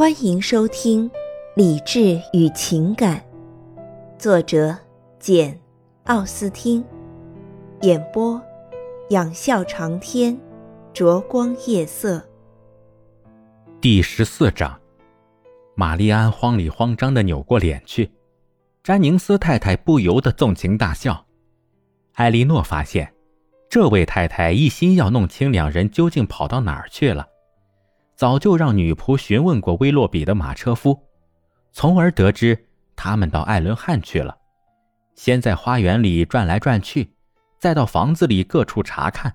欢迎收听《理智与情感》，作者简·奥斯汀，演播仰笑长天，灼光夜色。第十四章，玛丽安慌里慌张的扭过脸去，詹宁斯太太不由得纵情大笑。艾莉诺发现，这位太太一心要弄清两人究竟跑到哪儿去了。早就让女仆询问过威洛比的马车夫，从而得知他们到艾伦汉去了。先在花园里转来转去，再到房子里各处查看，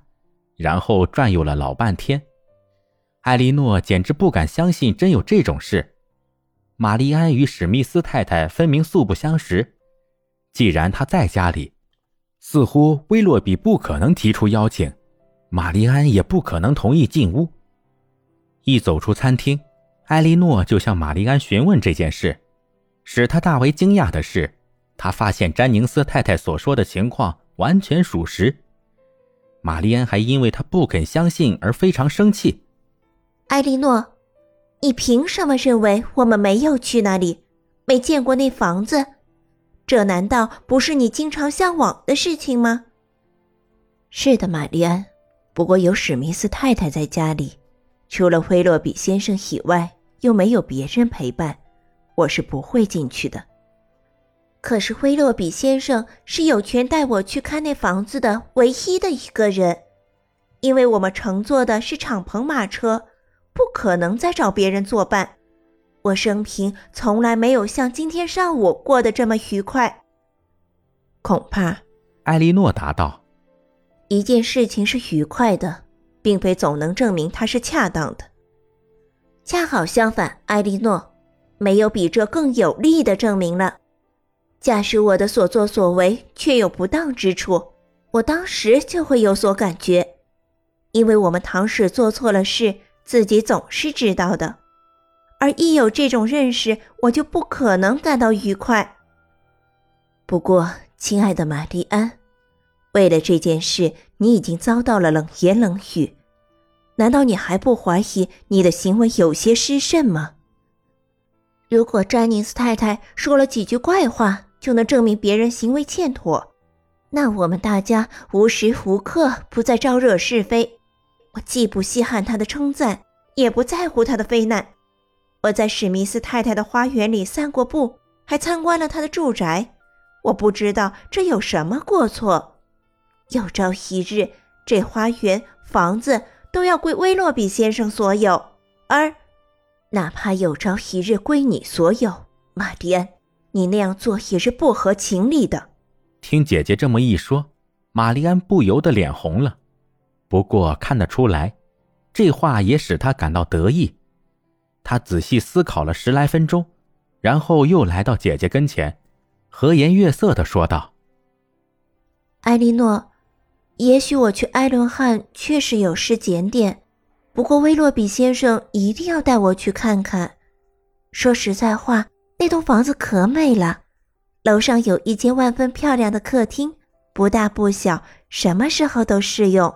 然后转悠了老半天。艾莉诺简直不敢相信真有这种事。玛丽安与史密斯太太分明素不相识，既然他在家里，似乎威洛比不可能提出邀请，玛丽安也不可能同意进屋。一走出餐厅，艾莉诺就向玛丽安询问这件事。使他大为惊讶的是，他发现詹宁斯太太所说的情况完全属实。玛丽安还因为他不肯相信而非常生气。艾莉诺，你凭什么认为我们没有去那里，没见过那房子？这难道不是你经常向往的事情吗？是的，玛丽安。不过有史密斯太太在家里。除了威洛比先生以外，又没有别人陪伴，我是不会进去的。可是威洛比先生是有权带我去看那房子的唯一的一个人，因为我们乘坐的是敞篷马车，不可能再找别人作伴。我生平从来没有像今天上午过得这么愉快。恐怕，艾莉诺答道：“一件事情是愉快的。”并非总能证明它是恰当的。恰好相反，艾莉诺，没有比这更有力的证明了。假使我的所作所为确有不当之处，我当时就会有所感觉，因为我们唐使做错了事，自己总是知道的。而一有这种认识，我就不可能感到愉快。不过，亲爱的玛丽安。为了这件事，你已经遭到了冷言冷语，难道你还不怀疑你的行为有些失慎吗？如果詹宁斯太太说了几句怪话就能证明别人行为欠妥，那我们大家无时无刻不在招惹是非。我既不稀罕她的称赞，也不在乎她的非难。我在史密斯太太的花园里散过步，还参观了她的住宅。我不知道这有什么过错。有朝一日，这花园、房子都要归威洛比先生所有，而哪怕有朝一日归你所有，玛丽安，你那样做也是不合情理的。听姐姐这么一说，玛丽安不由得脸红了。不过看得出来，这话也使她感到得意。她仔细思考了十来分钟，然后又来到姐姐跟前，和颜悦色的说道：“埃莉诺。”也许我去埃伦汉确实有失检点，不过威洛比先生一定要带我去看看。说实在话，那栋房子可美了，楼上有一间万分漂亮的客厅，不大不小，什么时候都适用。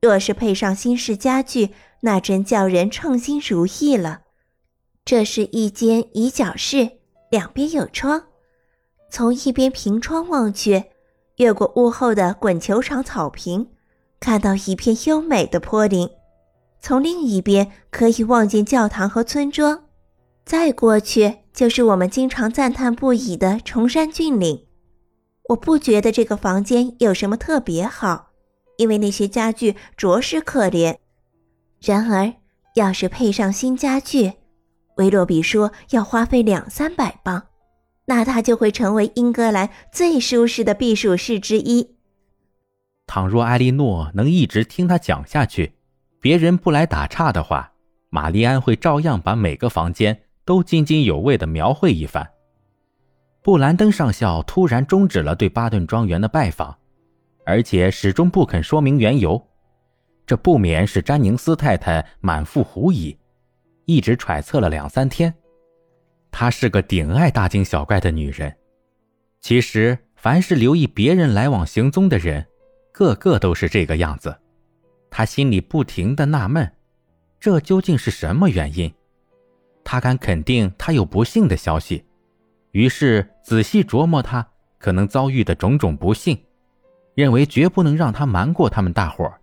若是配上新式家具，那真叫人称心如意了。这是一间椅脚室，两边有窗，从一边平窗望去。越过屋后的滚球场草坪，看到一片优美的坡林；从另一边可以望见教堂和村庄，再过去就是我们经常赞叹不已的崇山峻岭。我不觉得这个房间有什么特别好，因为那些家具着实可怜。然而，要是配上新家具，威洛比说要花费两三百磅。那它就会成为英格兰最舒适的避暑室之一。倘若艾莉诺能一直听他讲下去，别人不来打岔的话，玛丽安会照样把每个房间都津津有味地描绘一番。布兰登上校突然终止了对巴顿庄园的拜访，而且始终不肯说明缘由，这不免使詹宁斯太太满腹狐疑，一直揣测了两三天。她是个顶爱大惊小怪的女人。其实，凡是留意别人来往行踪的人，个个都是这个样子。她心里不停的纳闷，这究竟是什么原因？他敢肯定他有不幸的消息，于是仔细琢磨他可能遭遇的种种不幸，认为绝不能让他瞒过他们大伙儿。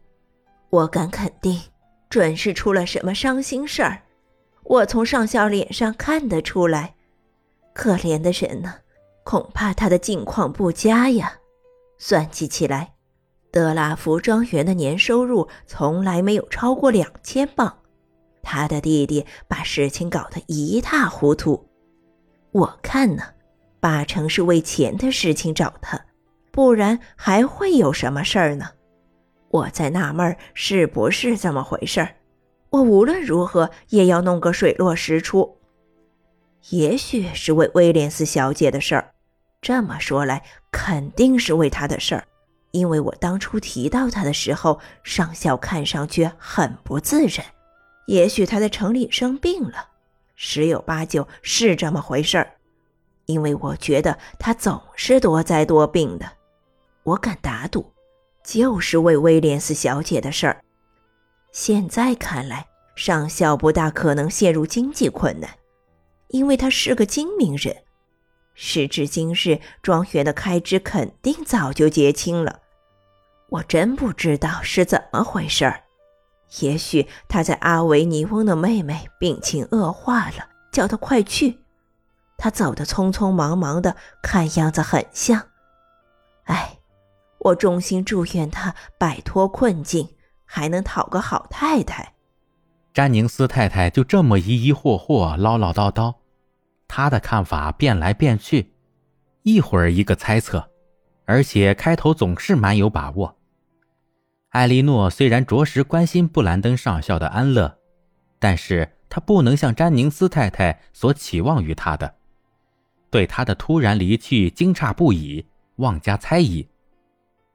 我敢肯定，准是出了什么伤心事儿。我从上校脸上看得出来，可怜的人呢，恐怕他的境况不佳呀。算计起来，德拉福庄园的年收入从来没有超过两千镑。他的弟弟把事情搞得一塌糊涂，我看呢，八成是为钱的事情找他，不然还会有什么事儿呢？我在纳闷是不是这么回事儿。我无论如何也要弄个水落石出。也许是为威廉斯小姐的事儿，这么说来，肯定是为她的事儿，因为我当初提到她的时候，上校看上去很不自然。也许他在城里生病了，十有八九是这么回事儿，因为我觉得他总是多灾多病的。我敢打赌，就是为威廉斯小姐的事儿。现在看来，上校不大可能陷入经济困难，因为他是个精明人。时至今日，庄园的开支肯定早就结清了。我真不知道是怎么回事儿。也许他在阿维尼翁的妹妹病情恶化了，叫他快去。他走得匆匆忙忙的，看样子很像。哎，我衷心祝愿他摆脱困境，还能讨个好太太。詹宁斯太太就这么疑疑惑惑、唠唠叨叨，她的看法变来变去，一会儿一个猜测，而且开头总是蛮有把握。艾莉诺虽然着实关心布兰登上校的安乐，但是她不能像詹宁斯太太所期望于他的，对他的突然离去惊诧不已，妄加猜疑，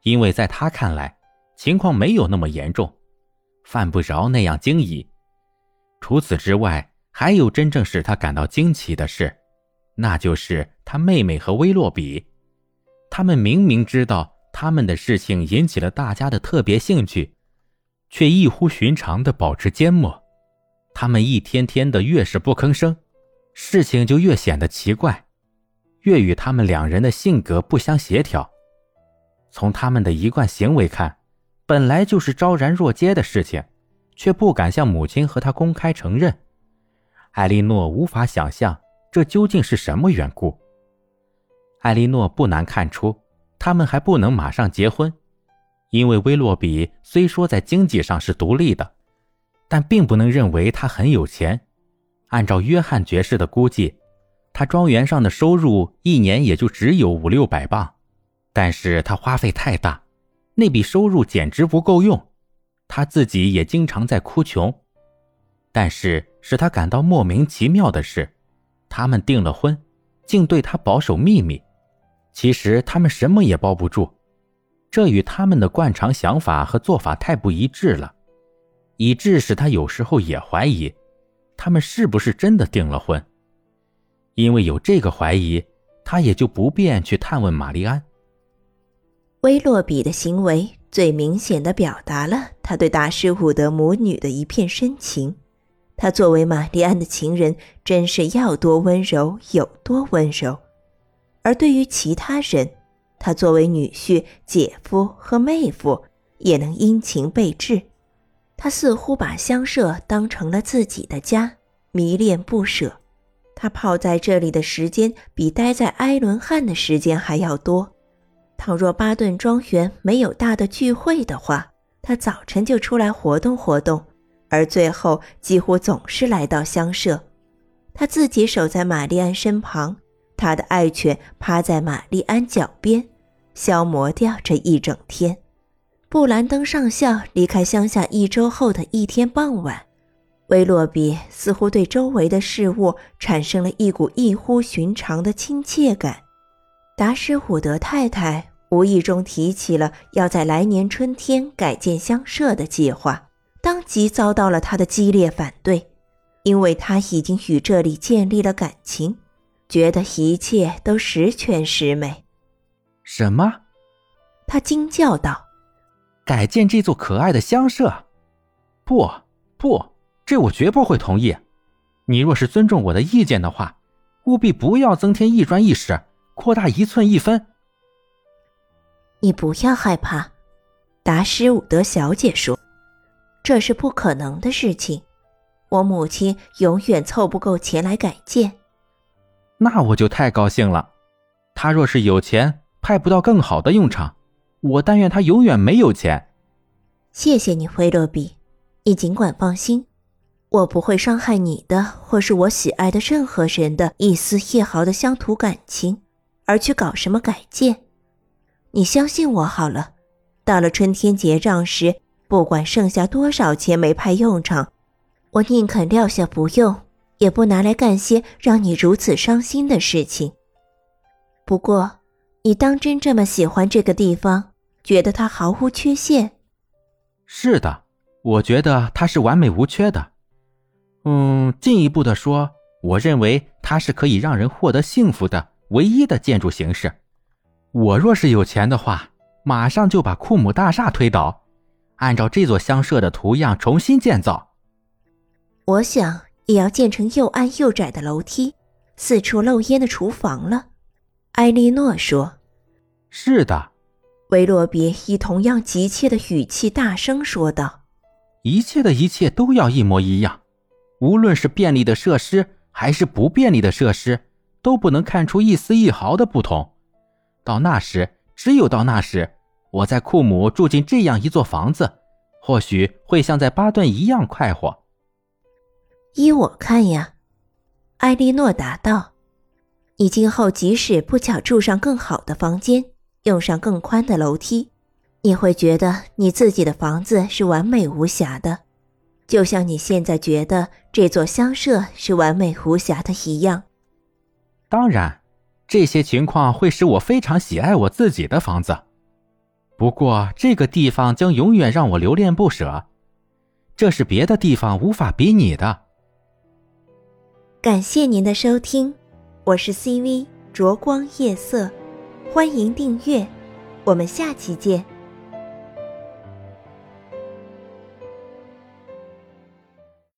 因为在他看来，情况没有那么严重，犯不着那样惊疑。除此之外，还有真正使他感到惊奇的事，那就是他妹妹和威洛比，他们明明知道。他们的事情引起了大家的特别兴趣，却异乎寻常的保持缄默。他们一天天的越是不吭声，事情就越显得奇怪，越与他们两人的性格不相协调。从他们的一贯行为看，本来就是昭然若揭的事情，却不敢向母亲和他公开承认。艾莉诺无法想象这究竟是什么缘故。艾莉诺不难看出。他们还不能马上结婚，因为威洛比虽说在经济上是独立的，但并不能认为他很有钱。按照约翰爵士的估计，他庄园上的收入一年也就只有五六百镑，但是他花费太大，那笔收入简直不够用。他自己也经常在哭穷。但是使他感到莫名其妙的是，他们订了婚，竟对他保守秘密。其实他们什么也包不住，这与他们的惯常想法和做法太不一致了，以致使他有时候也怀疑，他们是不是真的订了婚。因为有这个怀疑，他也就不便去探问玛丽安。威洛比的行为最明显的表达了他对大师伍德母女的一片深情。他作为玛丽安的情人，真是要多温柔有多温柔。而对于其他人，他作为女婿、姐夫和妹夫，也能殷勤备至。他似乎把乡舍当成了自己的家，迷恋不舍。他泡在这里的时间比待在埃伦汉的时间还要多。倘若巴顿庄园没有大的聚会的话，他早晨就出来活动活动，而最后几乎总是来到乡舍。他自己守在玛丽安身旁。他的爱犬趴在玛丽安脚边，消磨掉这一整天。布兰登上校离开乡下一周后的一天傍晚，威洛比似乎对周围的事物产生了一股异乎寻常的亲切感。达什伍德太太无意中提起了要在来年春天改建乡舍的计划，当即遭到了他的激烈反对，因为他已经与这里建立了感情。觉得一切都十全十美。什么？他惊叫道：“改建这座可爱的乡舍？不，不，这我绝不会同意。你若是尊重我的意见的话，务必不要增添一砖一石，扩大一寸一分。你不要害怕，达什伍德小姐说，这是不可能的事情。我母亲永远凑不够钱来改建。那我就太高兴了。她若是有钱，派不到更好的用场，我但愿她永远没有钱。谢谢你，菲洛比，你尽管放心，我不会伤害你的，或是我喜爱的任何人的一丝一毫的乡土感情，而去搞什么改建。你相信我好了。到了春天结账时，不管剩下多少钱没派用场。我宁肯撂下不用，也不拿来干些让你如此伤心的事情。不过，你当真这么喜欢这个地方，觉得它毫无缺陷？是的，我觉得它是完美无缺的。嗯，进一步的说，我认为它是可以让人获得幸福的唯一的建筑形式。我若是有钱的话，马上就把库姆大厦推倒，按照这座乡舍的图样重新建造。我想也要建成又暗又窄的楼梯，四处漏烟的厨房了。埃莉诺说：“是的。”维洛比以同样急切的语气大声说道：“一切的一切都要一模一样，无论是便利的设施还是不便利的设施，都不能看出一丝一毫的不同。到那时，只有到那时，我在库姆住进这样一座房子，或许会像在巴顿一样快活。”依我看呀，埃莉诺答道：“你今后即使不巧住上更好的房间，用上更宽的楼梯，你会觉得你自己的房子是完美无瑕的，就像你现在觉得这座乡舍是完美无瑕的一样。当然，这些情况会使我非常喜爱我自己的房子。不过，这个地方将永远让我留恋不舍，这是别的地方无法比拟的。”感谢您的收听，我是 CV 灼光夜色，欢迎订阅，我们下期见。